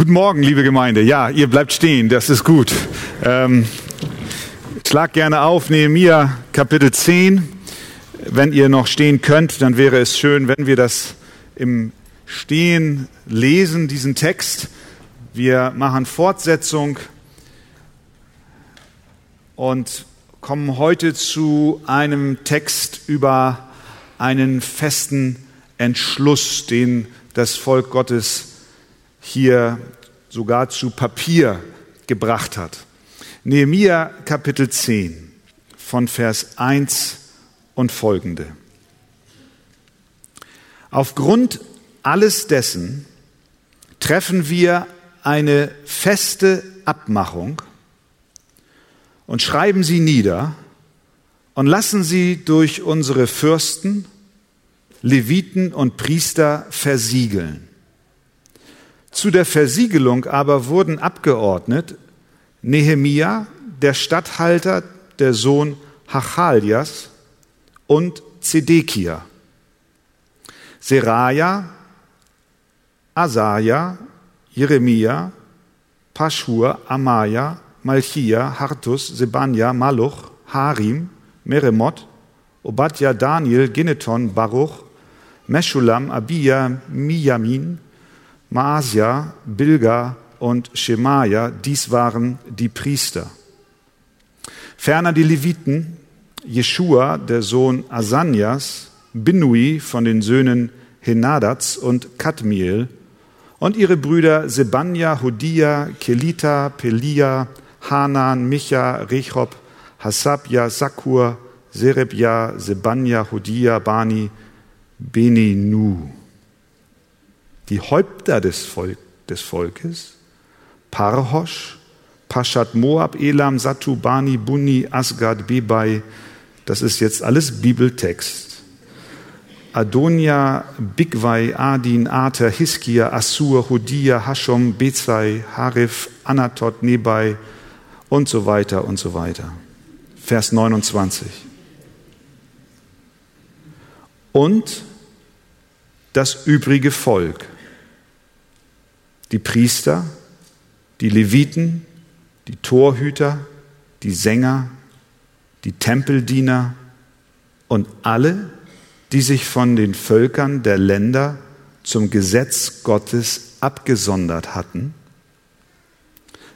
Guten Morgen, liebe Gemeinde. Ja, ihr bleibt stehen, das ist gut. Ähm, schlag gerne auf, Nehemiah Kapitel 10. Wenn ihr noch stehen könnt, dann wäre es schön, wenn wir das im Stehen lesen, diesen Text. Wir machen Fortsetzung und kommen heute zu einem Text über einen festen Entschluss, den das Volk Gottes hier sogar zu Papier gebracht hat. Nehemia Kapitel 10 von Vers 1 und folgende. Aufgrund alles dessen treffen wir eine feste Abmachung und schreiben sie nieder und lassen sie durch unsere Fürsten, Leviten und Priester versiegeln. Zu der Versiegelung aber wurden abgeordnet Nehemia, der Statthalter, der Sohn Hachalias und Zedekia, Seraja, Asaja, Jeremia, Paschur, Amaya, Malchia, Hartus, Sebanja, Maluch, Harim, Meremot, Obadja, Daniel, Gineton, Baruch, Meschulam, Abia, Miyamin, Maasia, Bilga und Schemaja, dies waren die Priester. Ferner die Leviten, Jeschua, der Sohn Asanias, Binui von den Söhnen Henadats und Kadmiel und ihre Brüder Sebanja, Hodia, Kelita, Pelia, Hanan, Micha, Rechob, Hasabja, Sakur, Serebja, Sebanja, Hodia, Bani, Beninu die Häupter des, Volk, des Volkes, Parhosh, Pashat Moab, Elam, Satu, Bani, Buni, Asgad, Bebai, das ist jetzt alles Bibeltext. Adonia, Bigwai, Adin, Ater, Hiskia, Assur, Hodia, Hashom, Bezai, Harif, Anatot, Nebai und so weiter und so weiter. Vers 29. Und das übrige Volk die Priester, die Leviten, die Torhüter, die Sänger, die Tempeldiener und alle, die sich von den Völkern der Länder zum Gesetz Gottes abgesondert hatten,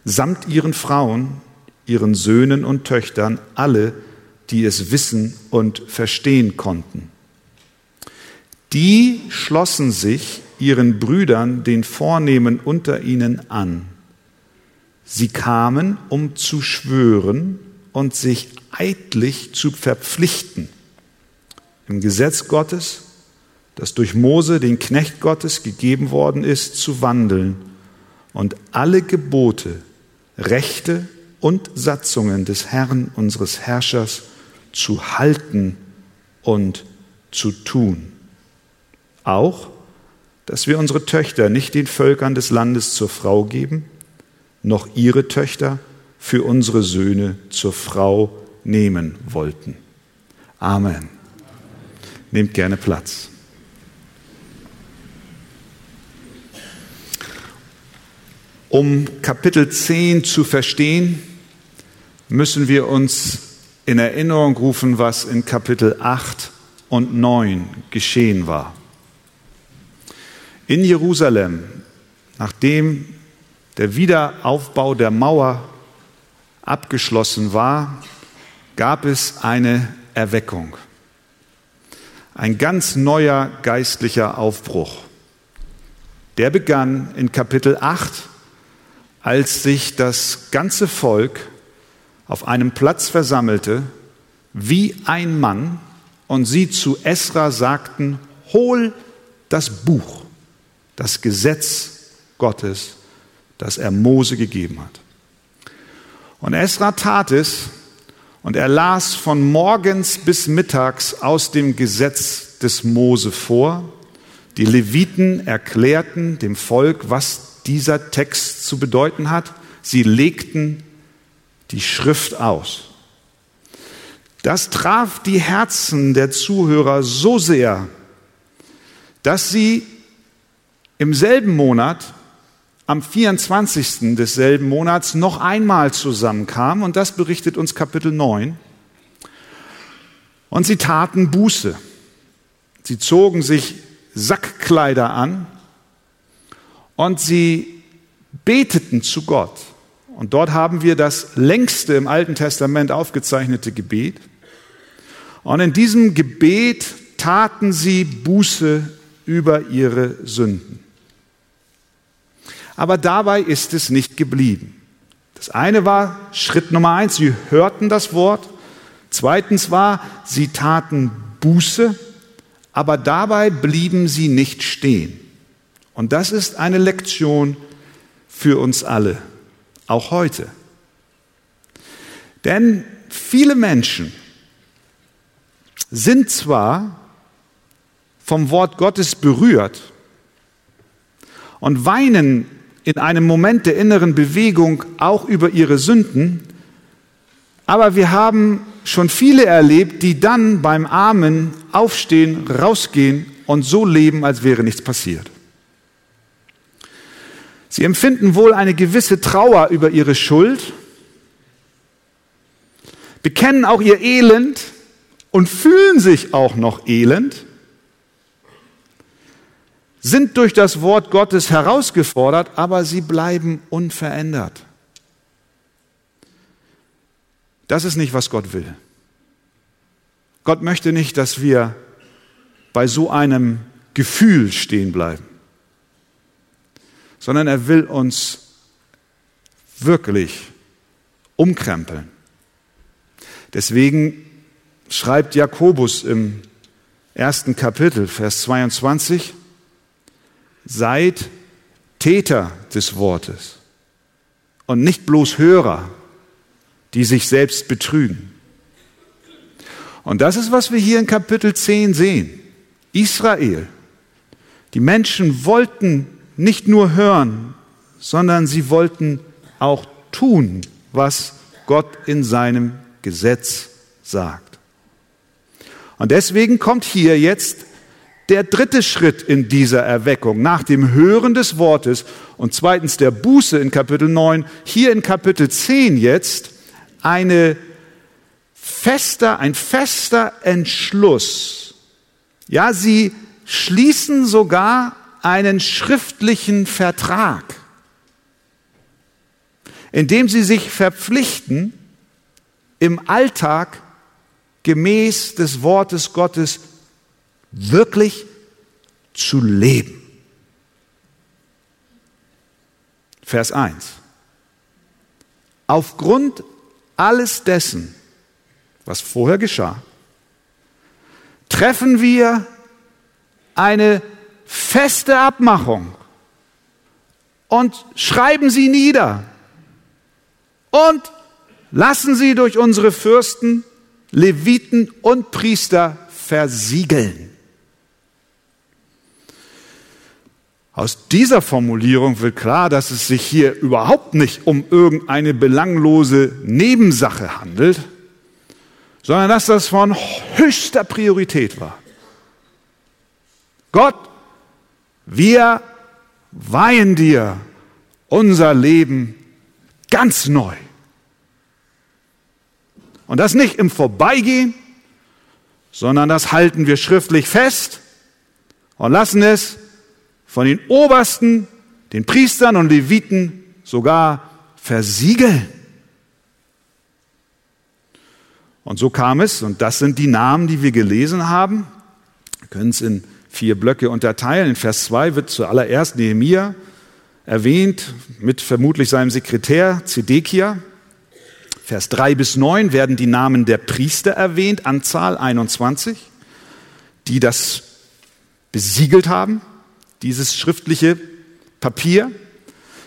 samt ihren Frauen, ihren Söhnen und Töchtern, alle, die es wissen und verstehen konnten. Die schlossen sich ihren Brüdern, den Vornehmen unter ihnen, an. Sie kamen, um zu schwören und sich eidlich zu verpflichten. Im Gesetz Gottes, das durch Mose, den Knecht Gottes, gegeben worden ist, zu wandeln und alle Gebote, Rechte und Satzungen des Herrn unseres Herrschers zu halten und zu tun. Auch dass wir unsere Töchter nicht den Völkern des Landes zur Frau geben, noch ihre Töchter für unsere Söhne zur Frau nehmen wollten. Amen. Nehmt gerne Platz. Um Kapitel 10 zu verstehen, müssen wir uns in Erinnerung rufen, was in Kapitel 8 und 9 geschehen war. In Jerusalem, nachdem der Wiederaufbau der Mauer abgeschlossen war, gab es eine Erweckung. Ein ganz neuer geistlicher Aufbruch. Der begann in Kapitel 8, als sich das ganze Volk auf einem Platz versammelte, wie ein Mann, und sie zu Esra sagten, hol das Buch das Gesetz Gottes, das er Mose gegeben hat. Und Esra tat es und er las von morgens bis mittags aus dem Gesetz des Mose vor. Die Leviten erklärten dem Volk, was dieser Text zu bedeuten hat. Sie legten die Schrift aus. Das traf die Herzen der Zuhörer so sehr, dass sie im selben Monat am 24. desselben Monats noch einmal zusammenkamen, und das berichtet uns Kapitel 9. Und sie taten Buße. Sie zogen sich Sackkleider an und sie beteten zu Gott. Und dort haben wir das längste im Alten Testament aufgezeichnete Gebet. Und in diesem Gebet taten sie Buße über ihre Sünden. Aber dabei ist es nicht geblieben. Das eine war Schritt Nummer eins, sie hörten das Wort. Zweitens war, sie taten Buße, aber dabei blieben sie nicht stehen. Und das ist eine Lektion für uns alle, auch heute. Denn viele Menschen sind zwar vom Wort Gottes berührt und weinen in einem Moment der inneren Bewegung auch über ihre Sünden, aber wir haben schon viele erlebt, die dann beim Amen aufstehen, rausgehen und so leben, als wäre nichts passiert. Sie empfinden wohl eine gewisse Trauer über ihre Schuld, bekennen auch ihr Elend und fühlen sich auch noch elend, sind durch das Wort Gottes herausgefordert, aber sie bleiben unverändert. Das ist nicht, was Gott will. Gott möchte nicht, dass wir bei so einem Gefühl stehen bleiben, sondern er will uns wirklich umkrempeln. Deswegen schreibt Jakobus im ersten Kapitel, Vers 22, seid Täter des Wortes und nicht bloß Hörer, die sich selbst betrügen. Und das ist, was wir hier in Kapitel 10 sehen. Israel. Die Menschen wollten nicht nur hören, sondern sie wollten auch tun, was Gott in seinem Gesetz sagt. Und deswegen kommt hier jetzt der dritte Schritt in dieser Erweckung nach dem Hören des Wortes und zweitens der Buße in Kapitel 9, hier in Kapitel 10 jetzt eine fester, ein fester Entschluss. Ja, sie schließen sogar einen schriftlichen Vertrag, indem sie sich verpflichten, im Alltag gemäß des Wortes Gottes wirklich zu leben. Vers 1. Aufgrund alles dessen, was vorher geschah, treffen wir eine feste Abmachung und schreiben sie nieder und lassen sie durch unsere Fürsten, Leviten und Priester versiegeln. Aus dieser Formulierung wird klar, dass es sich hier überhaupt nicht um irgendeine belanglose Nebensache handelt, sondern dass das von höchster Priorität war. Gott, wir weihen dir unser Leben ganz neu. Und das nicht im Vorbeigehen, sondern das halten wir schriftlich fest und lassen es von den Obersten, den Priestern und Leviten sogar versiegeln. Und so kam es, und das sind die Namen, die wir gelesen haben. Wir können es in vier Blöcke unterteilen. In Vers 2 wird zuallererst Nehemia erwähnt, mit vermutlich seinem Sekretär Zedekia. Vers 3 bis 9 werden die Namen der Priester erwähnt, Anzahl 21, die das besiegelt haben dieses schriftliche Papier.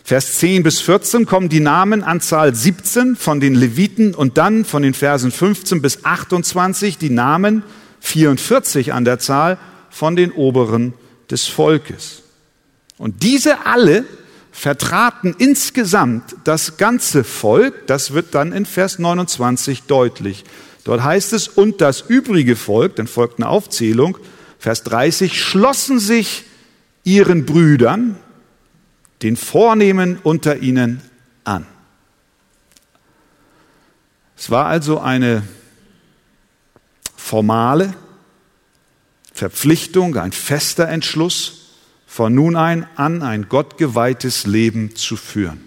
Vers 10 bis 14 kommen die Namen, Anzahl 17 von den Leviten und dann von den Versen 15 bis 28 die Namen, 44 an der Zahl, von den Oberen des Volkes. Und diese alle vertraten insgesamt das ganze Volk, das wird dann in Vers 29 deutlich. Dort heißt es, und das übrige Volk, dann folgt eine Aufzählung, Vers 30, schlossen sich ihren Brüdern, den Vornehmen unter ihnen an. Es war also eine formale Verpflichtung, ein fester Entschluss, von nun ein an ein gottgeweihtes Leben zu führen.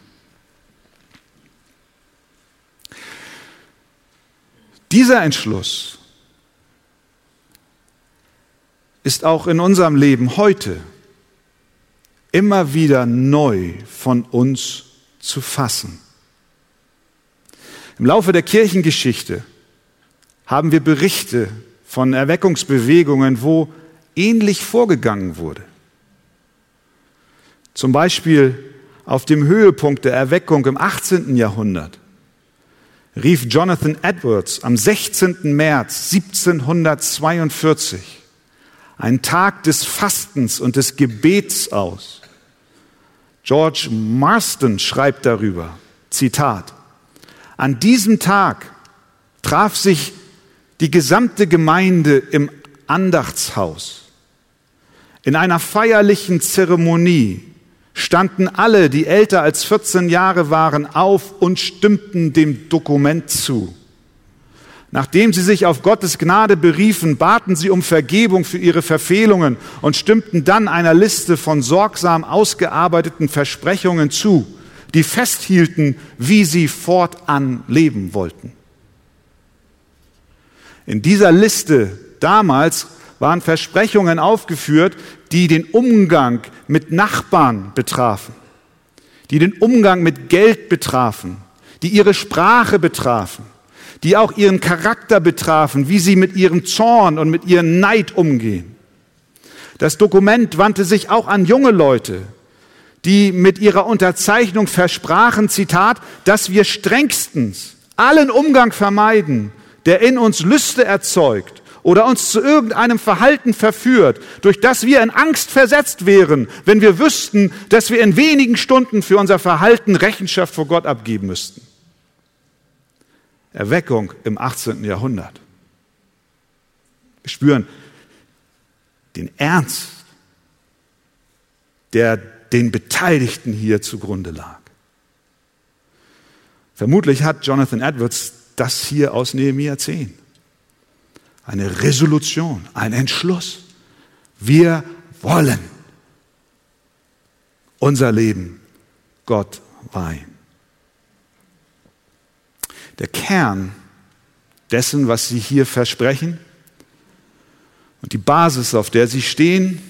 Dieser Entschluss ist auch in unserem Leben heute immer wieder neu von uns zu fassen. Im Laufe der Kirchengeschichte haben wir Berichte von Erweckungsbewegungen, wo ähnlich vorgegangen wurde. Zum Beispiel auf dem Höhepunkt der Erweckung im 18. Jahrhundert rief Jonathan Edwards am 16. März 1742 einen Tag des Fastens und des Gebets aus. George Marston schreibt darüber, Zitat, an diesem Tag traf sich die gesamte Gemeinde im Andachtshaus. In einer feierlichen Zeremonie standen alle, die älter als 14 Jahre waren, auf und stimmten dem Dokument zu. Nachdem sie sich auf Gottes Gnade beriefen, baten sie um Vergebung für ihre Verfehlungen und stimmten dann einer Liste von sorgsam ausgearbeiteten Versprechungen zu, die festhielten, wie sie fortan leben wollten. In dieser Liste damals waren Versprechungen aufgeführt, die den Umgang mit Nachbarn betrafen, die den Umgang mit Geld betrafen, die ihre Sprache betrafen, die auch ihren Charakter betrafen, wie sie mit ihrem Zorn und mit ihrem Neid umgehen. Das Dokument wandte sich auch an junge Leute, die mit ihrer Unterzeichnung versprachen, Zitat, dass wir strengstens allen Umgang vermeiden, der in uns Lüste erzeugt oder uns zu irgendeinem Verhalten verführt, durch das wir in Angst versetzt wären, wenn wir wüssten, dass wir in wenigen Stunden für unser Verhalten Rechenschaft vor Gott abgeben müssten. Erweckung im 18. Jahrhundert. Wir spüren den Ernst, der den Beteiligten hier zugrunde lag. Vermutlich hat Jonathan Edwards das hier aus Nehemiah 10 eine Resolution, ein Entschluss. Wir wollen unser Leben Gott weihen. Der Kern dessen, was Sie hier versprechen und die Basis, auf der Sie stehen,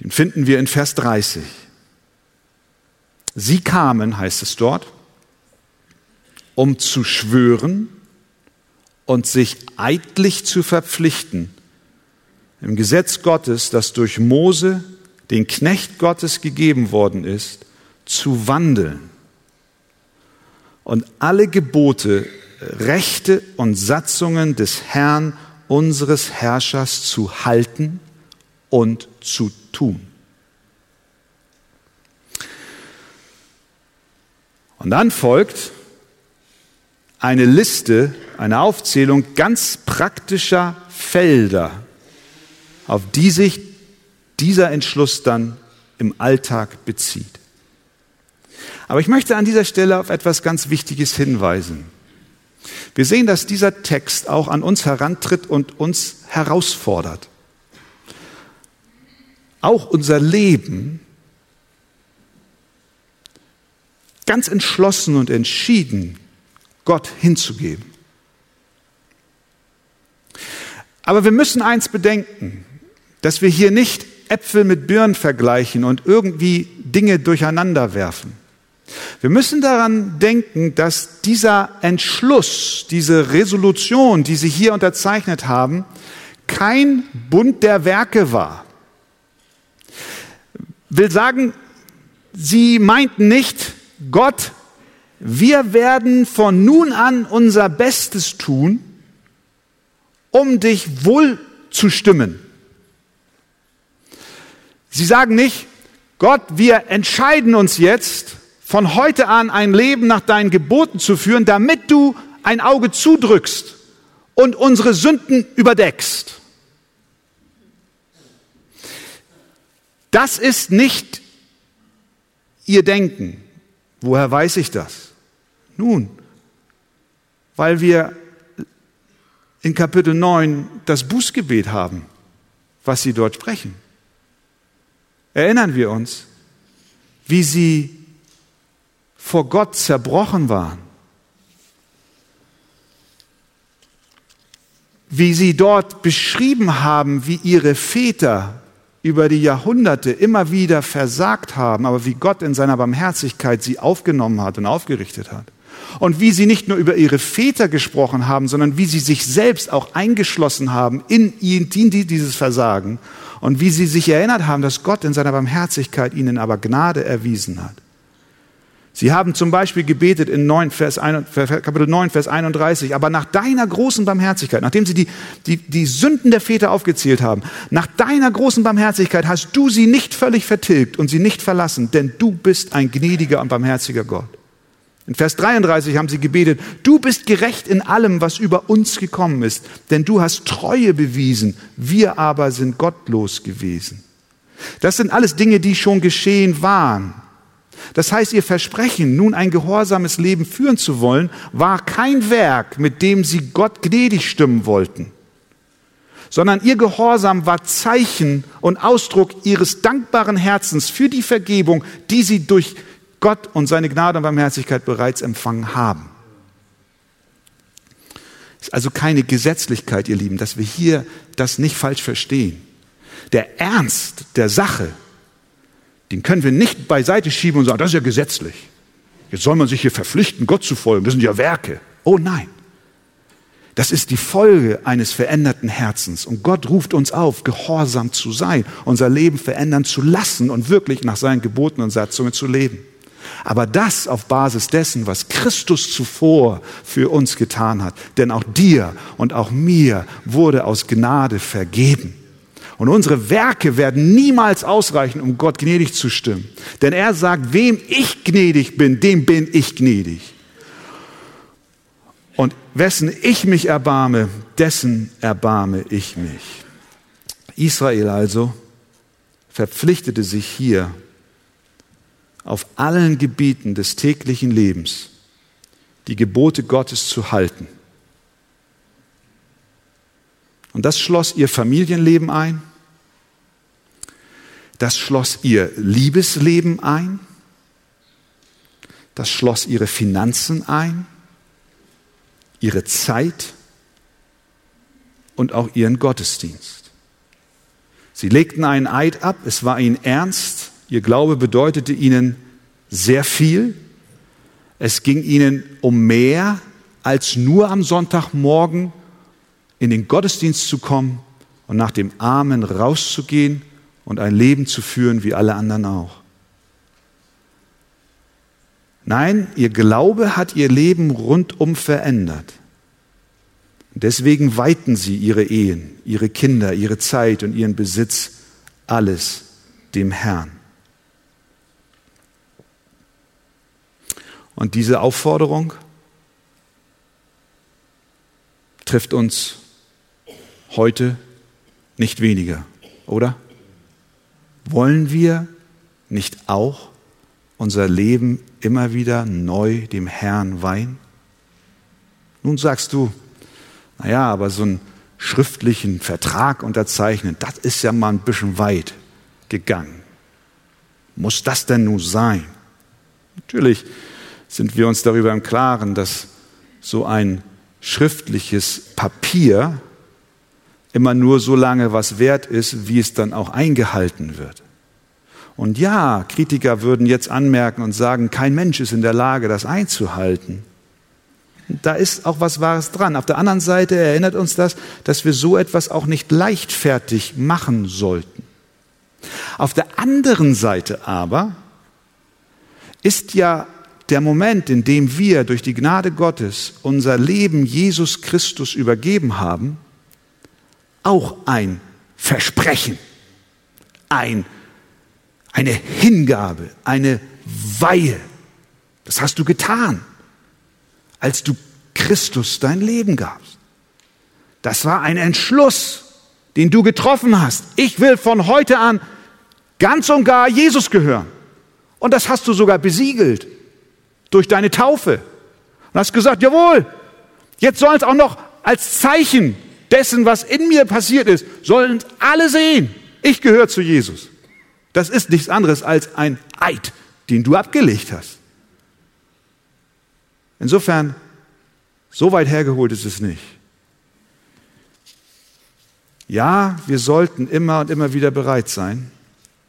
den finden wir in Vers 30. Sie kamen, heißt es dort, um zu schwören, und sich eidlich zu verpflichten, im Gesetz Gottes, das durch Mose, den Knecht Gottes gegeben worden ist, zu wandeln und alle Gebote, Rechte und Satzungen des Herrn, unseres Herrschers zu halten und zu tun. Und dann folgt eine Liste, eine Aufzählung ganz praktischer Felder, auf die sich dieser Entschluss dann im Alltag bezieht. Aber ich möchte an dieser Stelle auf etwas ganz Wichtiges hinweisen. Wir sehen, dass dieser Text auch an uns herantritt und uns herausfordert. Auch unser Leben ganz entschlossen und entschieden Gott hinzugeben. Aber wir müssen eins bedenken, dass wir hier nicht Äpfel mit Birnen vergleichen und irgendwie Dinge durcheinander werfen. Wir müssen daran denken, dass dieser Entschluss, diese Resolution, die Sie hier unterzeichnet haben, kein Bund der Werke war. Will sagen, Sie meinten nicht, Gott wir werden von nun an unser Bestes tun, um dich wohl zu stimmen. Sie sagen nicht, Gott, wir entscheiden uns jetzt, von heute an ein Leben nach deinen Geboten zu führen, damit du ein Auge zudrückst und unsere Sünden überdeckst. Das ist nicht ihr Denken. Woher weiß ich das? Nun, weil wir in Kapitel 9 das Bußgebet haben, was sie dort sprechen. Erinnern wir uns, wie sie vor Gott zerbrochen waren, wie sie dort beschrieben haben, wie ihre Väter über die Jahrhunderte immer wieder versagt haben, aber wie Gott in seiner Barmherzigkeit sie aufgenommen hat und aufgerichtet hat. Und wie sie nicht nur über ihre Väter gesprochen haben, sondern wie sie sich selbst auch eingeschlossen haben in, in dieses Versagen und wie sie sich erinnert haben, dass Gott in seiner Barmherzigkeit ihnen aber Gnade erwiesen hat. Sie haben zum Beispiel gebetet in 9, Vers 1, Kapitel 9, Vers 31, aber nach deiner großen Barmherzigkeit, nachdem sie die, die, die Sünden der Väter aufgezählt haben, nach deiner großen Barmherzigkeit hast du sie nicht völlig vertilgt und sie nicht verlassen, denn du bist ein gnädiger und barmherziger Gott. In Vers 33 haben sie gebetet, du bist gerecht in allem, was über uns gekommen ist, denn du hast Treue bewiesen, wir aber sind gottlos gewesen. Das sind alles Dinge, die schon geschehen waren. Das heißt, ihr Versprechen, nun ein gehorsames Leben führen zu wollen, war kein Werk, mit dem sie Gott gnädig stimmen wollten, sondern ihr Gehorsam war Zeichen und Ausdruck ihres dankbaren Herzens für die Vergebung, die sie durch Gott und seine Gnade und Barmherzigkeit bereits empfangen haben. Es ist also keine Gesetzlichkeit, ihr Lieben, dass wir hier das nicht falsch verstehen. Der Ernst der Sache, den können wir nicht beiseite schieben und sagen, das ist ja gesetzlich. Jetzt soll man sich hier verpflichten, Gott zu folgen. Das sind ja Werke. Oh nein. Das ist die Folge eines veränderten Herzens. Und Gott ruft uns auf, gehorsam zu sein, unser Leben verändern zu lassen und wirklich nach seinen Geboten und Satzungen zu leben. Aber das auf Basis dessen, was Christus zuvor für uns getan hat. Denn auch dir und auch mir wurde aus Gnade vergeben. Und unsere Werke werden niemals ausreichen, um Gott gnädig zu stimmen. Denn er sagt, wem ich gnädig bin, dem bin ich gnädig. Und wessen ich mich erbarme, dessen erbarme ich mich. Israel also verpflichtete sich hier auf allen Gebieten des täglichen Lebens die Gebote Gottes zu halten. Und das schloss ihr Familienleben ein, das schloss ihr Liebesleben ein, das schloss ihre Finanzen ein, ihre Zeit und auch ihren Gottesdienst. Sie legten einen Eid ab, es war ihnen ernst, Ihr Glaube bedeutete ihnen sehr viel. Es ging ihnen um mehr als nur am Sonntagmorgen in den Gottesdienst zu kommen und nach dem Amen rauszugehen und ein Leben zu führen wie alle anderen auch. Nein, ihr Glaube hat ihr Leben rundum verändert. Deswegen weihten sie ihre Ehen, ihre Kinder, ihre Zeit und ihren Besitz alles dem Herrn. Und diese Aufforderung trifft uns heute nicht weniger, oder? Wollen wir nicht auch unser Leben immer wieder neu dem Herrn weihen? Nun sagst du, naja, aber so einen schriftlichen Vertrag unterzeichnen, das ist ja mal ein bisschen weit gegangen. Muss das denn nun sein? Natürlich sind wir uns darüber im Klaren, dass so ein schriftliches Papier immer nur so lange was wert ist, wie es dann auch eingehalten wird. Und ja, Kritiker würden jetzt anmerken und sagen, kein Mensch ist in der Lage, das einzuhalten. Da ist auch was Wahres dran. Auf der anderen Seite erinnert uns das, dass wir so etwas auch nicht leichtfertig machen sollten. Auf der anderen Seite aber ist ja der Moment, in dem wir durch die Gnade Gottes unser Leben Jesus Christus übergeben haben, auch ein Versprechen, ein, eine Hingabe, eine Weihe. Das hast du getan, als du Christus dein Leben gabst. Das war ein Entschluss, den du getroffen hast. Ich will von heute an ganz und gar Jesus gehören. Und das hast du sogar besiegelt durch deine Taufe. Und hast gesagt, jawohl, jetzt sollen es auch noch als Zeichen dessen, was in mir passiert ist, sollen alle sehen, ich gehöre zu Jesus. Das ist nichts anderes als ein Eid, den du abgelegt hast. Insofern, so weit hergeholt ist es nicht. Ja, wir sollten immer und immer wieder bereit sein,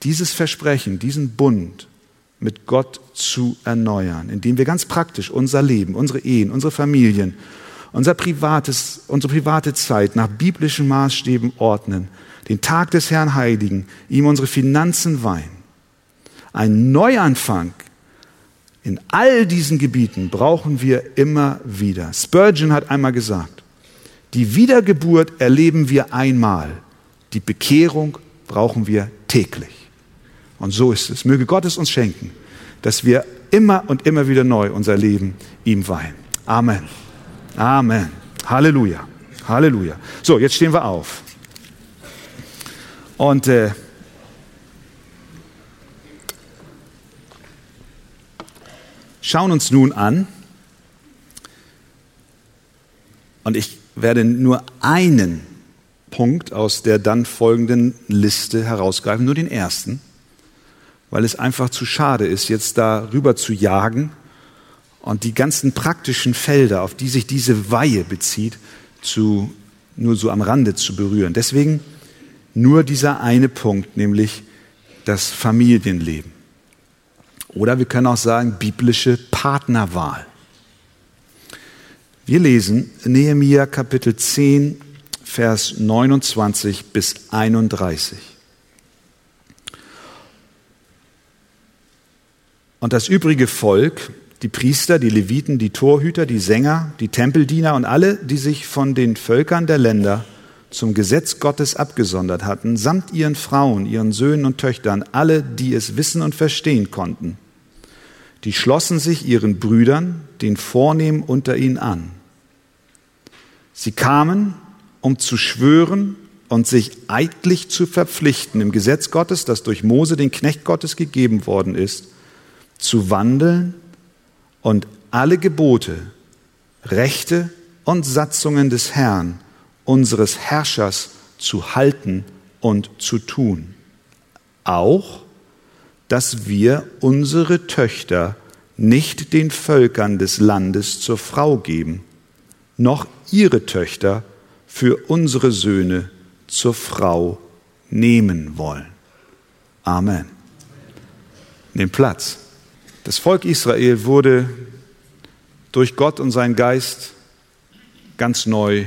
dieses Versprechen, diesen Bund mit Gott zu erneuern, indem wir ganz praktisch unser Leben, unsere Ehen, unsere Familien, unser privates, unsere private Zeit nach biblischen Maßstäben ordnen, den Tag des Herrn heiligen, ihm unsere Finanzen weihen. Ein Neuanfang in all diesen Gebieten brauchen wir immer wieder. Spurgeon hat einmal gesagt, die Wiedergeburt erleben wir einmal. Die Bekehrung brauchen wir täglich. Und so ist es. Möge Gott es uns schenken, dass wir immer und immer wieder neu unser Leben ihm weihen. Amen. Amen. Halleluja. Halleluja. So, jetzt stehen wir auf. Und äh, schauen uns nun an. Und ich werde nur einen Punkt aus der dann folgenden Liste herausgreifen, nur den ersten, weil es einfach zu schade ist, jetzt da rüber zu jagen und die ganzen praktischen Felder, auf die sich diese Weihe bezieht, zu, nur so am Rande zu berühren. Deswegen nur dieser eine Punkt, nämlich das Familienleben. Oder wir können auch sagen, biblische Partnerwahl. Wir lesen Nehemia Kapitel 10, Vers 29 bis 31. Und das übrige Volk, die Priester, die Leviten, die Torhüter, die Sänger, die Tempeldiener und alle, die sich von den Völkern der Länder zum Gesetz Gottes abgesondert hatten, samt ihren Frauen, ihren Söhnen und Töchtern, alle, die es wissen und verstehen konnten, die schlossen sich ihren Brüdern, den Vornehmen unter ihnen an. Sie kamen, um zu schwören und sich eidlich zu verpflichten, im Gesetz Gottes, das durch Mose, den Knecht Gottes, gegeben worden ist, zu wandeln und alle Gebote, Rechte und Satzungen des Herrn, unseres Herrschers, zu halten und zu tun. Auch dass wir unsere Töchter nicht den Völkern des Landes zur Frau geben, noch ihre Töchter für unsere Söhne zur Frau nehmen wollen. Amen. Nehmt Platz. Das Volk Israel wurde durch Gott und seinen Geist ganz neu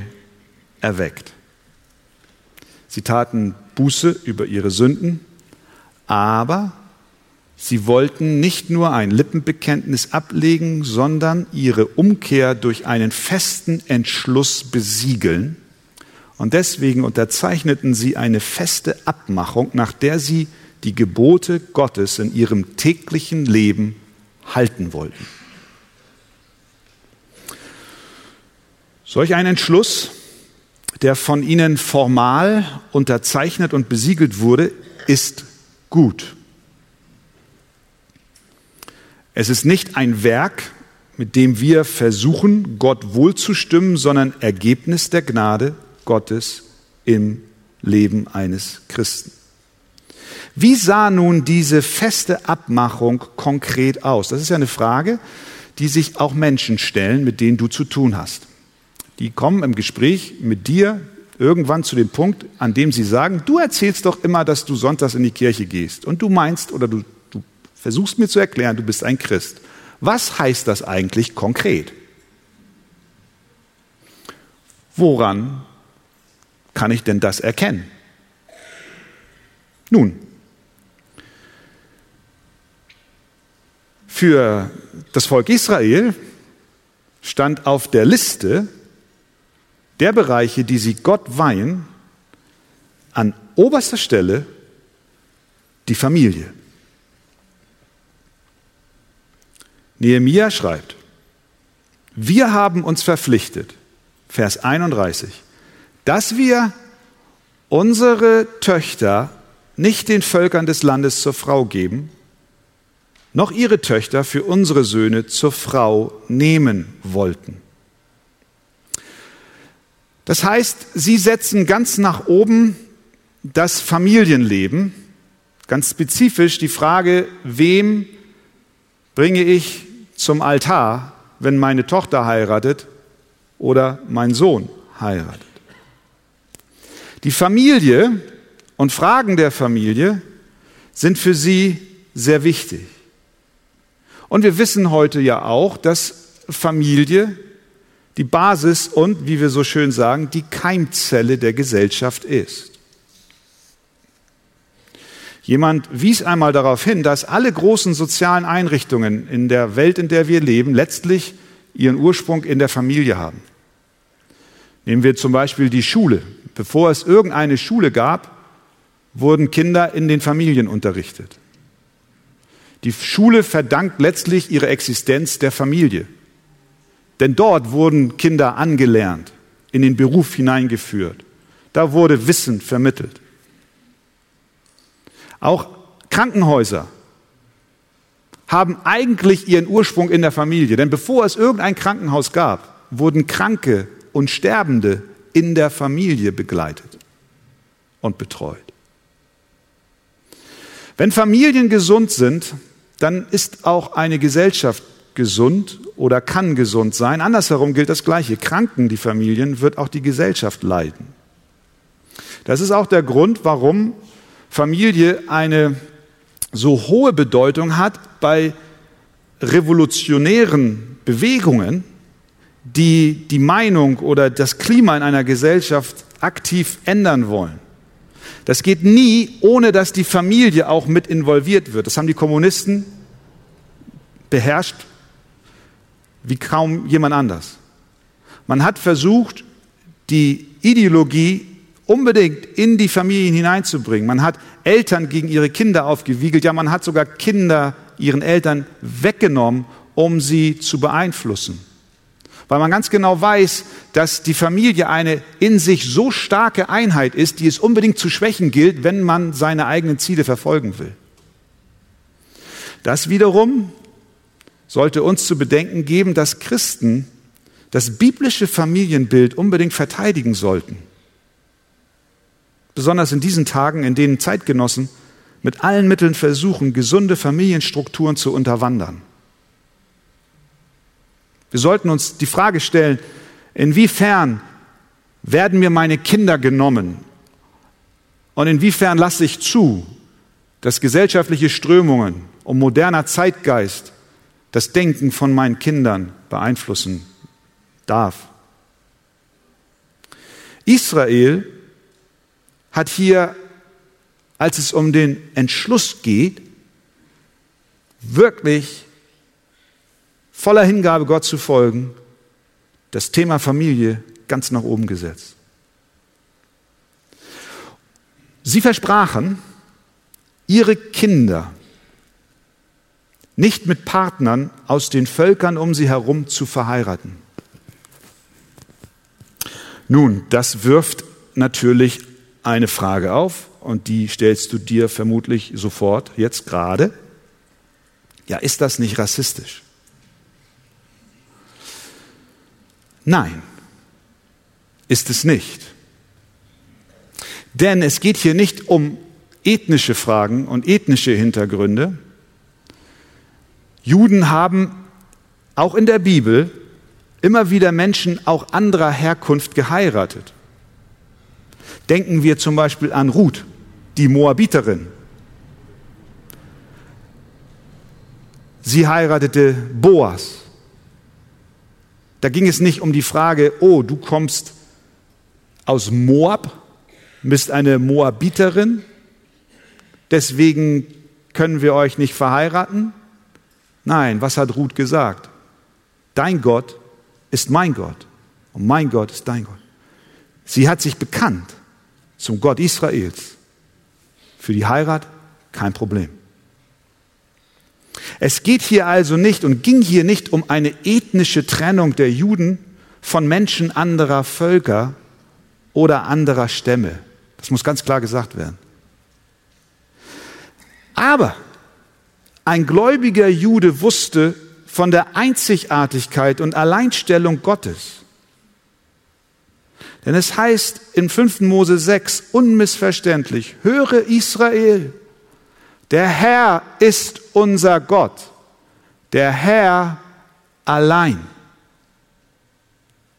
erweckt. Sie taten Buße über ihre Sünden, aber Sie wollten nicht nur ein Lippenbekenntnis ablegen, sondern ihre Umkehr durch einen festen Entschluss besiegeln. Und deswegen unterzeichneten sie eine feste Abmachung, nach der sie die Gebote Gottes in ihrem täglichen Leben halten wollten. Solch ein Entschluss, der von ihnen formal unterzeichnet und besiegelt wurde, ist gut. Es ist nicht ein Werk, mit dem wir versuchen, Gott wohlzustimmen, sondern Ergebnis der Gnade Gottes im Leben eines Christen. Wie sah nun diese feste Abmachung konkret aus? Das ist ja eine Frage, die sich auch Menschen stellen, mit denen du zu tun hast. Die kommen im Gespräch mit dir irgendwann zu dem Punkt, an dem sie sagen, du erzählst doch immer, dass du sonntags in die Kirche gehst und du meinst oder du versuchst mir zu erklären, du bist ein Christ. Was heißt das eigentlich konkret? Woran kann ich denn das erkennen? Nun, für das Volk Israel stand auf der Liste der Bereiche, die sie Gott weihen, an oberster Stelle die Familie. Nehemia schreibt, wir haben uns verpflichtet, Vers 31, dass wir unsere Töchter nicht den Völkern des Landes zur Frau geben, noch ihre Töchter für unsere Söhne zur Frau nehmen wollten. Das heißt, sie setzen ganz nach oben das Familienleben, ganz spezifisch die Frage, wem bringe ich zum Altar, wenn meine Tochter heiratet oder mein Sohn heiratet. Die Familie und Fragen der Familie sind für sie sehr wichtig. Und wir wissen heute ja auch, dass Familie die Basis und, wie wir so schön sagen, die Keimzelle der Gesellschaft ist. Jemand wies einmal darauf hin, dass alle großen sozialen Einrichtungen in der Welt, in der wir leben, letztlich ihren Ursprung in der Familie haben. Nehmen wir zum Beispiel die Schule. Bevor es irgendeine Schule gab, wurden Kinder in den Familien unterrichtet. Die Schule verdankt letztlich ihre Existenz der Familie. Denn dort wurden Kinder angelernt, in den Beruf hineingeführt. Da wurde Wissen vermittelt. Auch Krankenhäuser haben eigentlich ihren Ursprung in der Familie. Denn bevor es irgendein Krankenhaus gab, wurden Kranke und Sterbende in der Familie begleitet und betreut. Wenn Familien gesund sind, dann ist auch eine Gesellschaft gesund oder kann gesund sein. Andersherum gilt das Gleiche. Kranken die Familien, wird auch die Gesellschaft leiden. Das ist auch der Grund, warum Familie eine so hohe Bedeutung hat bei revolutionären Bewegungen, die die Meinung oder das Klima in einer Gesellschaft aktiv ändern wollen. Das geht nie, ohne dass die Familie auch mit involviert wird. Das haben die Kommunisten beherrscht wie kaum jemand anders. Man hat versucht, die Ideologie unbedingt in die Familien hineinzubringen. Man hat Eltern gegen ihre Kinder aufgewiegelt, ja man hat sogar Kinder ihren Eltern weggenommen, um sie zu beeinflussen. Weil man ganz genau weiß, dass die Familie eine in sich so starke Einheit ist, die es unbedingt zu schwächen gilt, wenn man seine eigenen Ziele verfolgen will. Das wiederum sollte uns zu bedenken geben, dass Christen das biblische Familienbild unbedingt verteidigen sollten. Besonders in diesen Tagen, in denen Zeitgenossen mit allen Mitteln versuchen, gesunde Familienstrukturen zu unterwandern. Wir sollten uns die Frage stellen, inwiefern werden mir meine Kinder genommen und inwiefern lasse ich zu, dass gesellschaftliche Strömungen und moderner Zeitgeist das Denken von meinen Kindern beeinflussen darf. Israel hat hier, als es um den Entschluss geht, wirklich voller Hingabe Gott zu folgen, das Thema Familie ganz nach oben gesetzt. Sie versprachen, ihre Kinder nicht mit Partnern aus den Völkern um sie herum zu verheiraten. Nun, das wirft natürlich eine Frage auf und die stellst du dir vermutlich sofort jetzt gerade. Ja, ist das nicht rassistisch? Nein, ist es nicht. Denn es geht hier nicht um ethnische Fragen und ethnische Hintergründe, Juden haben auch in der Bibel immer wieder Menschen auch anderer Herkunft geheiratet. Denken wir zum Beispiel an Ruth, die Moabiterin. Sie heiratete Boas. Da ging es nicht um die Frage, oh, du kommst aus Moab, bist eine Moabiterin, deswegen können wir euch nicht verheiraten, Nein, was hat Ruth gesagt? Dein Gott ist mein Gott und mein Gott ist dein Gott. Sie hat sich bekannt zum Gott Israels. Für die Heirat kein Problem. Es geht hier also nicht und ging hier nicht um eine ethnische Trennung der Juden von Menschen anderer Völker oder anderer Stämme. Das muss ganz klar gesagt werden. Aber Ein gläubiger Jude wusste von der Einzigartigkeit und Alleinstellung Gottes. Denn es heißt in 5. Mose 6 unmissverständlich, höre Israel, der Herr ist unser Gott, der Herr allein.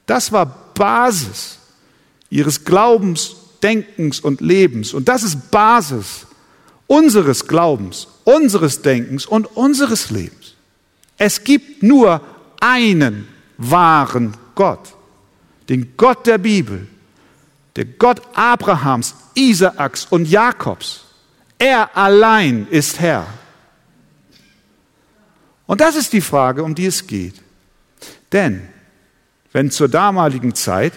Das war Basis ihres Glaubens, Denkens und Lebens. Und das ist Basis unseres Glaubens, unseres Denkens und unseres Lebens. Es gibt nur einen wahren Gott, den Gott der Bibel, der Gott Abrahams, Isaaks und Jakobs. Er allein ist Herr. Und das ist die Frage, um die es geht. Denn wenn zur damaligen Zeit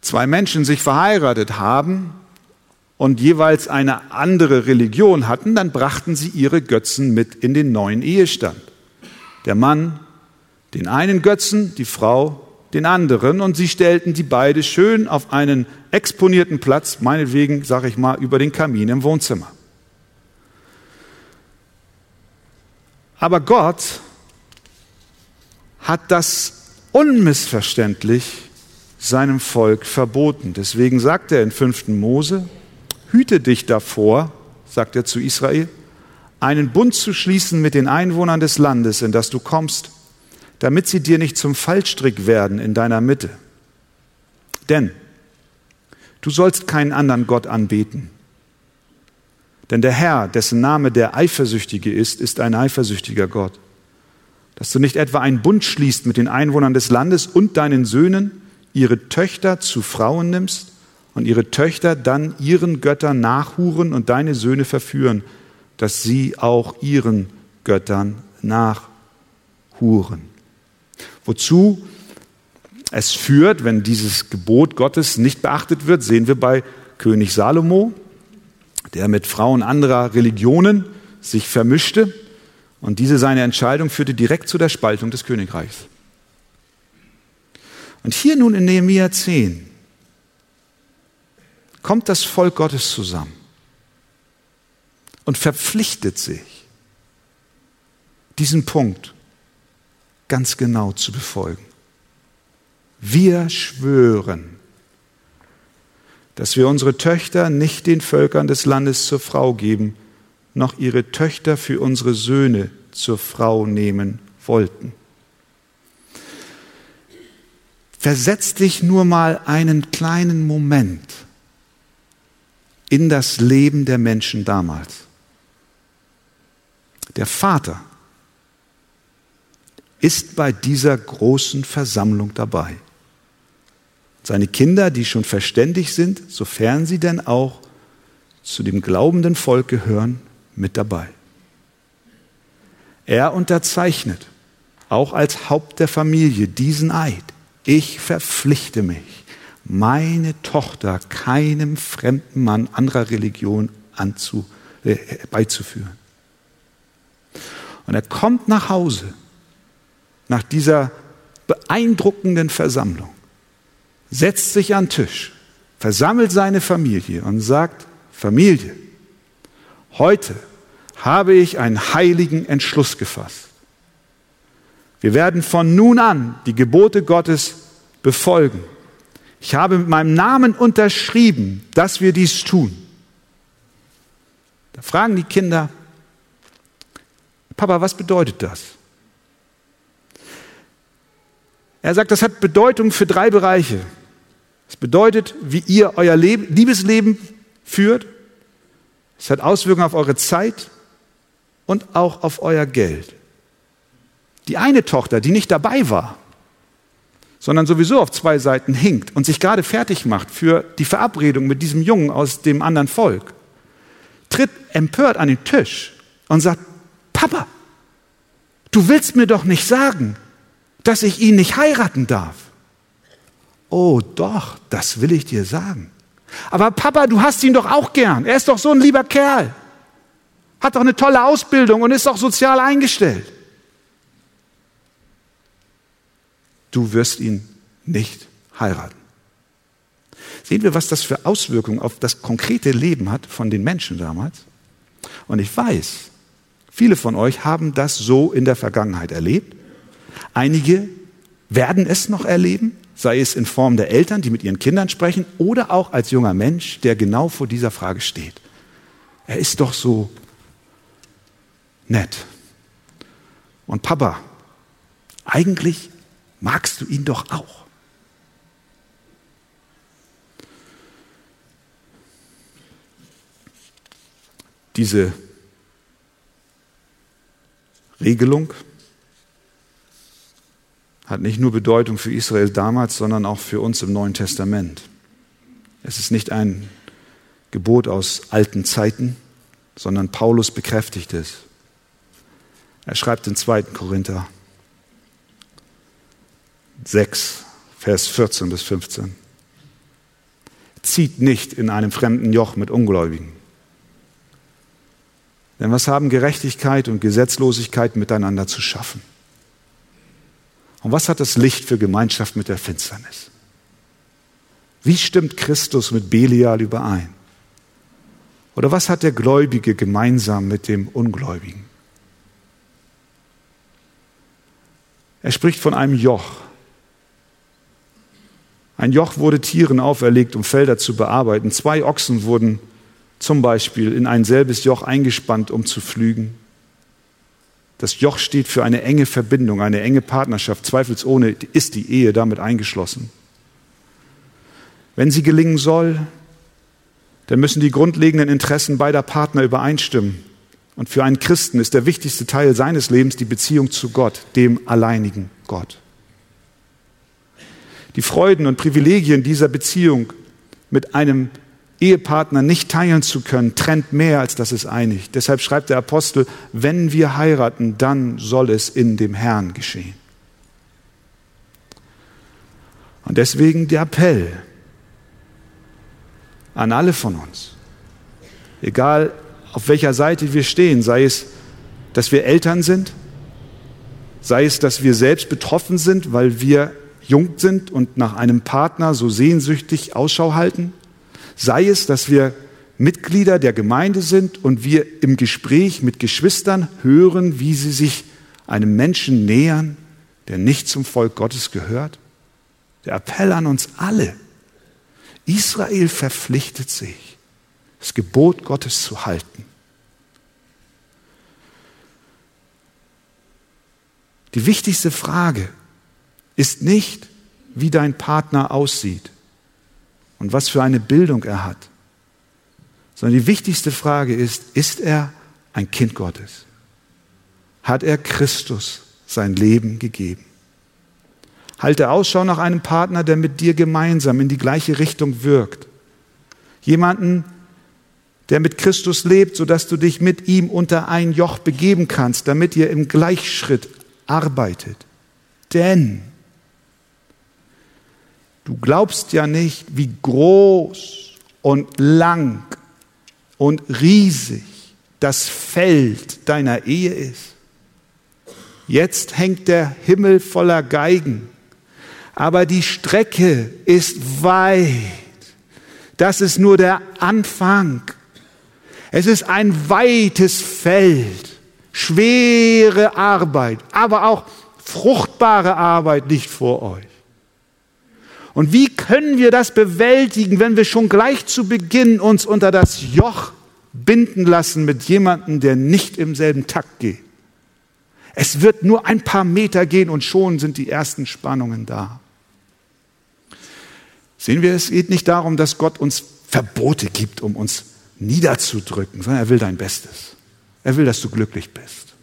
zwei Menschen sich verheiratet haben und jeweils eine andere Religion hatten, dann brachten sie ihre Götzen mit in den neuen Ehestand. Der Mann den einen Götzen, die Frau den anderen und sie stellten die beide schön auf einen exponierten Platz, meinetwegen, sage ich mal, über den Kamin im Wohnzimmer. Aber Gott hat das unmissverständlich seinem Volk verboten. Deswegen sagt er in 5. Mose, hüte dich davor, sagt er zu Israel, einen Bund zu schließen mit den Einwohnern des Landes, in das du kommst, damit sie dir nicht zum Fallstrick werden in deiner Mitte. Denn du sollst keinen anderen Gott anbeten. Denn der Herr, dessen Name der Eifersüchtige ist, ist ein eifersüchtiger Gott. Dass du nicht etwa einen Bund schließt mit den Einwohnern des Landes und deinen Söhnen, ihre Töchter zu Frauen nimmst und ihre Töchter dann ihren Göttern nachhuren und deine Söhne verführen, dass sie auch ihren Göttern nachhuren. Wozu es führt, wenn dieses Gebot Gottes nicht beachtet wird, sehen wir bei König Salomo, der mit Frauen anderer Religionen sich vermischte und diese seine Entscheidung führte direkt zu der Spaltung des Königreichs. Und hier nun in Nehemiah 10 kommt das Volk Gottes zusammen und verpflichtet sich, diesen Punkt ganz genau zu befolgen. Wir schwören, dass wir unsere Töchter nicht den Völkern des Landes zur Frau geben, noch ihre Töchter für unsere Söhne zur Frau nehmen wollten. Versetz dich nur mal einen kleinen Moment in das Leben der Menschen damals. Der Vater ist bei dieser großen Versammlung dabei. Seine Kinder, die schon verständig sind, sofern sie denn auch zu dem glaubenden Volk gehören, mit dabei. Er unterzeichnet auch als Haupt der Familie diesen Eid ich verpflichte mich, meine Tochter keinem fremden Mann anderer Religion anzu, äh, beizuführen. Und er kommt nach Hause nach dieser beeindruckenden Versammlung, setzt sich an den Tisch, versammelt seine Familie und sagt, Familie, heute habe ich einen heiligen Entschluss gefasst. Wir werden von nun an die Gebote Gottes befolgen. Ich habe mit meinem Namen unterschrieben, dass wir dies tun. Da fragen die Kinder, Papa, was bedeutet das? Er sagt, das hat Bedeutung für drei Bereiche. Es bedeutet, wie ihr euer Liebesleben führt. Es hat Auswirkungen auf eure Zeit und auch auf euer Geld. Die eine Tochter, die nicht dabei war, sondern sowieso auf zwei Seiten hinkt und sich gerade fertig macht für die Verabredung mit diesem Jungen aus dem anderen Volk, tritt empört an den Tisch und sagt, Papa, du willst mir doch nicht sagen, dass ich ihn nicht heiraten darf. Oh doch, das will ich dir sagen. Aber Papa, du hast ihn doch auch gern. Er ist doch so ein lieber Kerl. Hat doch eine tolle Ausbildung und ist doch sozial eingestellt. du wirst ihn nicht heiraten. Sehen wir, was das für Auswirkungen auf das konkrete Leben hat von den Menschen damals? Und ich weiß, Viele von euch haben das so in der Vergangenheit erlebt. Einige werden es noch erleben, sei es in Form der Eltern, die mit ihren Kindern sprechen, oder auch als junger Mensch, der genau vor dieser Frage steht. Er ist doch so nett. Und Papa, eigentlich magst du ihn doch auch. Diese Regelung hat nicht nur Bedeutung für Israel damals, sondern auch für uns im Neuen Testament. Es ist nicht ein Gebot aus alten Zeiten, sondern Paulus bekräftigt es. Er schreibt in 2. Korinther 6, Vers 14 bis 15. Zieht nicht in einem fremden Joch mit Ungläubigen. Denn was haben Gerechtigkeit und Gesetzlosigkeit miteinander zu schaffen? Und was hat das Licht für Gemeinschaft mit der Finsternis? Wie stimmt Christus mit Belial überein? Oder was hat der Gläubige gemeinsam mit dem Ungläubigen? Er spricht von einem Joch. Ein Joch wurde Tieren auferlegt, um Felder zu bearbeiten. Zwei Ochsen wurden zum Beispiel in ein selbes Joch eingespannt, um zu pflügen. Das Joch steht für eine enge Verbindung, eine enge Partnerschaft. Zweifelsohne ist die Ehe damit eingeschlossen. Wenn sie gelingen soll, dann müssen die grundlegenden Interessen beider Partner übereinstimmen. Und für einen Christen ist der wichtigste Teil seines Lebens die Beziehung zu Gott, dem alleinigen Gott. Die Freuden und Privilegien dieser Beziehung mit einem Ehepartner nicht teilen zu können, trennt mehr, als dass es einigt. Deshalb schreibt der Apostel, wenn wir heiraten, dann soll es in dem Herrn geschehen. Und deswegen der Appell an alle von uns, egal auf welcher Seite wir stehen, sei es, dass wir Eltern sind, sei es, dass wir selbst betroffen sind, weil wir jung sind und nach einem Partner so sehnsüchtig Ausschau halten, Sei es, dass wir Mitglieder der Gemeinde sind und wir im Gespräch mit Geschwistern hören, wie sie sich einem Menschen nähern, der nicht zum Volk Gottes gehört. Der Appell an uns alle. Israel verpflichtet sich, das Gebot Gottes zu halten. Die wichtigste Frage ist nicht, wie dein Partner aussieht und was für eine Bildung er hat. Sondern die wichtigste Frage ist, ist er ein Kind Gottes? Hat er Christus sein Leben gegeben? Halte Ausschau nach einem Partner, der mit dir gemeinsam in die gleiche Richtung wirkt. Jemanden, der mit Christus lebt, sodass du dich mit ihm unter ein Joch begeben kannst, damit ihr im Gleichschritt arbeitet. Denn Du glaubst ja nicht, wie groß und lang und riesig das Feld deiner Ehe ist. Jetzt hängt der Himmel voller Geigen, aber die Strecke ist weit. Das ist nur der Anfang. Es ist ein weites Feld, schwere Arbeit, aber auch fruchtbare Arbeit liegt vor euch. Und wie können wir das bewältigen, wenn wir schon gleich zu Beginn uns unter das Joch binden lassen mit jemandem, der nicht im selben Takt geht? Es wird nur ein paar Meter gehen und schon sind die ersten Spannungen da. Sehen wir, es geht nicht darum, dass Gott uns Verbote gibt, um uns niederzudrücken, sondern er will dein Bestes. Er will, dass du glücklich bist.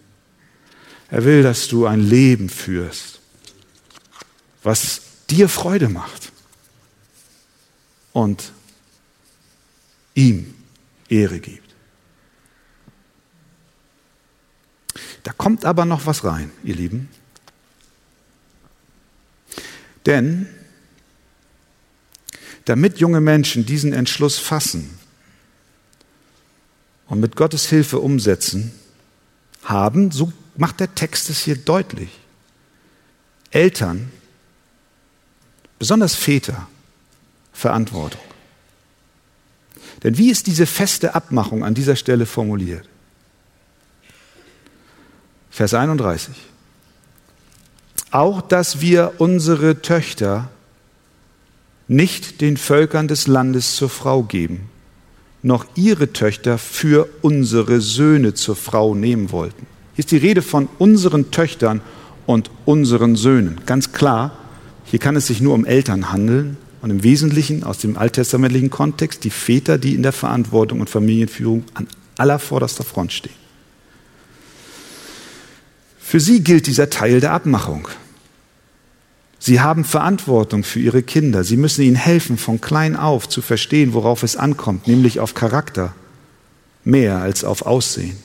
Er will, dass du ein Leben führst, was dir Freude macht und ihm Ehre gibt. Da kommt aber noch was rein, ihr Lieben. Denn damit junge Menschen diesen Entschluss fassen und mit Gottes Hilfe umsetzen, haben, so macht der Text es hier deutlich, Eltern besonders Väter, Verantwortung. Denn wie ist diese feste Abmachung an dieser Stelle formuliert? Vers 31. Auch dass wir unsere Töchter nicht den Völkern des Landes zur Frau geben, noch ihre Töchter für unsere Söhne zur Frau nehmen wollten. Hier ist die Rede von unseren Töchtern und unseren Söhnen. Ganz klar, hier kann es sich nur um Eltern handeln und im Wesentlichen aus dem alttestamentlichen Kontext die Väter, die in der Verantwortung und Familienführung an aller vorderster Front stehen. Für sie gilt dieser Teil der Abmachung. Sie haben Verantwortung für ihre Kinder. Sie müssen ihnen helfen, von klein auf zu verstehen, worauf es ankommt, nämlich auf Charakter, mehr als auf Aussehen.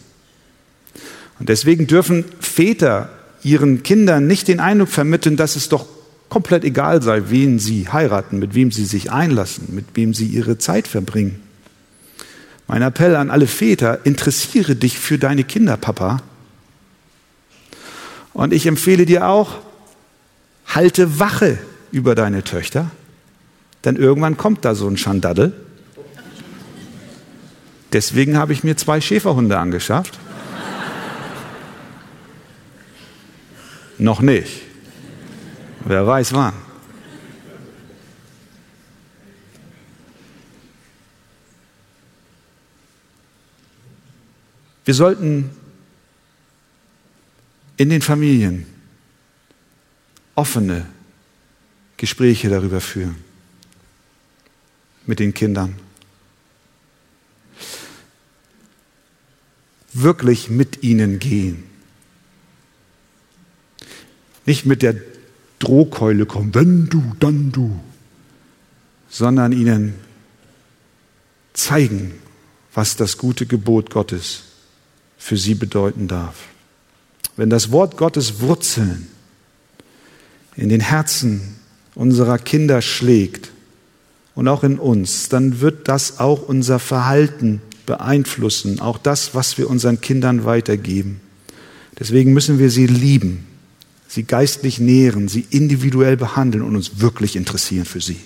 Und deswegen dürfen Väter ihren Kindern nicht den Eindruck vermitteln, dass es doch komplett egal sei, wen sie heiraten, mit wem sie sich einlassen, mit wem sie ihre Zeit verbringen. Mein Appell an alle Väter, interessiere dich für deine Kinder, Papa. Und ich empfehle dir auch, halte Wache über deine Töchter, denn irgendwann kommt da so ein Schandaddel. Deswegen habe ich mir zwei Schäferhunde angeschafft. Noch nicht. Wer weiß wann. Wir sollten in den Familien offene Gespräche darüber führen mit den Kindern. Wirklich mit ihnen gehen. Nicht mit der Drohkeule kommen, wenn du, dann du, sondern ihnen zeigen, was das gute Gebot Gottes für sie bedeuten darf. Wenn das Wort Gottes Wurzeln in den Herzen unserer Kinder schlägt und auch in uns, dann wird das auch unser Verhalten beeinflussen, auch das, was wir unseren Kindern weitergeben. Deswegen müssen wir sie lieben, sie geistlich nähren, sie individuell behandeln und uns wirklich interessieren für sie.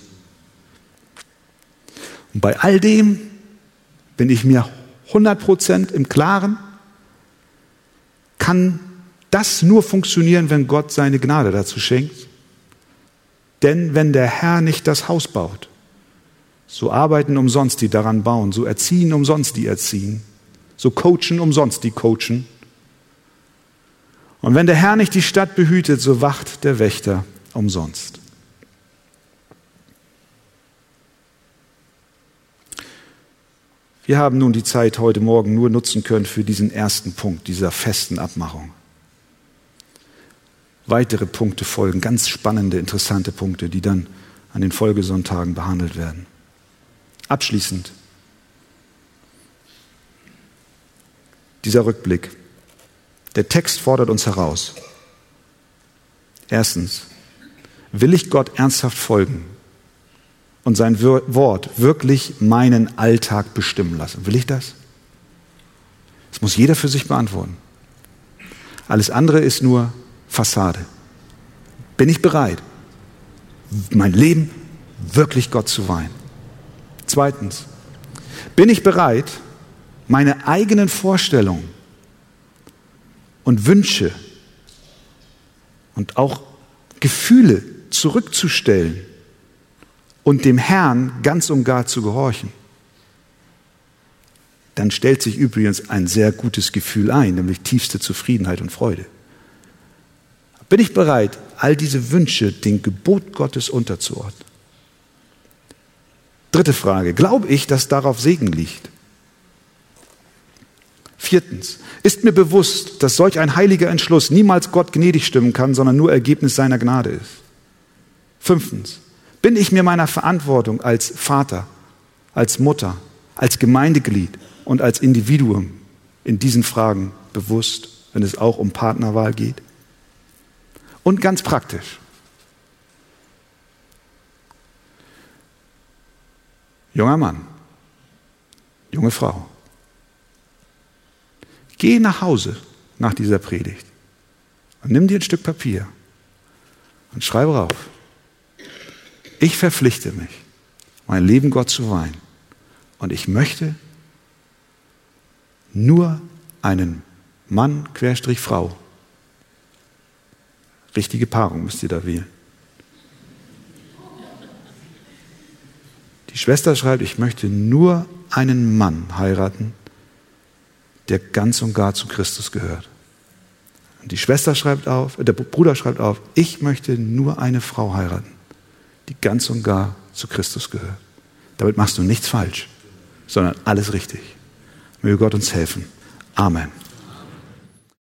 Und bei all dem bin ich mir 100% im Klaren, kann das nur funktionieren, wenn Gott seine Gnade dazu schenkt. Denn wenn der Herr nicht das Haus baut, so arbeiten umsonst die daran bauen, so erziehen umsonst die erziehen, so coachen umsonst die coachen. Und wenn der Herr nicht die Stadt behütet, so wacht der Wächter umsonst. Wir haben nun die Zeit heute Morgen nur nutzen können für diesen ersten Punkt dieser festen Abmachung. Weitere Punkte folgen, ganz spannende, interessante Punkte, die dann an den Folgesonntagen behandelt werden. Abschließend dieser Rückblick. Der Text fordert uns heraus. Erstens, will ich Gott ernsthaft folgen und sein Wort wirklich meinen Alltag bestimmen lassen? Will ich das? Das muss jeder für sich beantworten. Alles andere ist nur Fassade. Bin ich bereit, mein Leben wirklich Gott zu weihen? Zweitens, bin ich bereit, meine eigenen Vorstellungen und Wünsche und auch Gefühle zurückzustellen und dem Herrn ganz und gar zu gehorchen? Dann stellt sich übrigens ein sehr gutes Gefühl ein, nämlich tiefste Zufriedenheit und Freude. Bin ich bereit, all diese Wünsche dem Gebot Gottes unterzuordnen? Dritte Frage. Glaube ich, dass darauf Segen liegt? Viertens. Ist mir bewusst, dass solch ein heiliger Entschluss niemals Gott gnädig stimmen kann, sondern nur Ergebnis seiner Gnade ist? Fünftens. Bin ich mir meiner Verantwortung als Vater, als Mutter, als Gemeindeglied und als Individuum in diesen Fragen bewusst, wenn es auch um Partnerwahl geht? Und ganz praktisch. Junger Mann, junge Frau, geh nach Hause nach dieser Predigt und nimm dir ein Stück Papier und schreibe rauf, ich verpflichte mich, mein Leben Gott zu weihen. Und ich möchte nur einen Mann, Querstrich Frau. Richtige Paarung müsst ihr da wählen. Die Schwester schreibt, ich möchte nur einen Mann heiraten, der ganz und gar zu Christus gehört. Und die Schwester schreibt auf, äh, der Bruder schreibt auf, ich möchte nur eine Frau heiraten, die ganz und gar zu Christus gehört. Damit machst du nichts falsch, sondern alles richtig. Möge Gott uns helfen. Amen.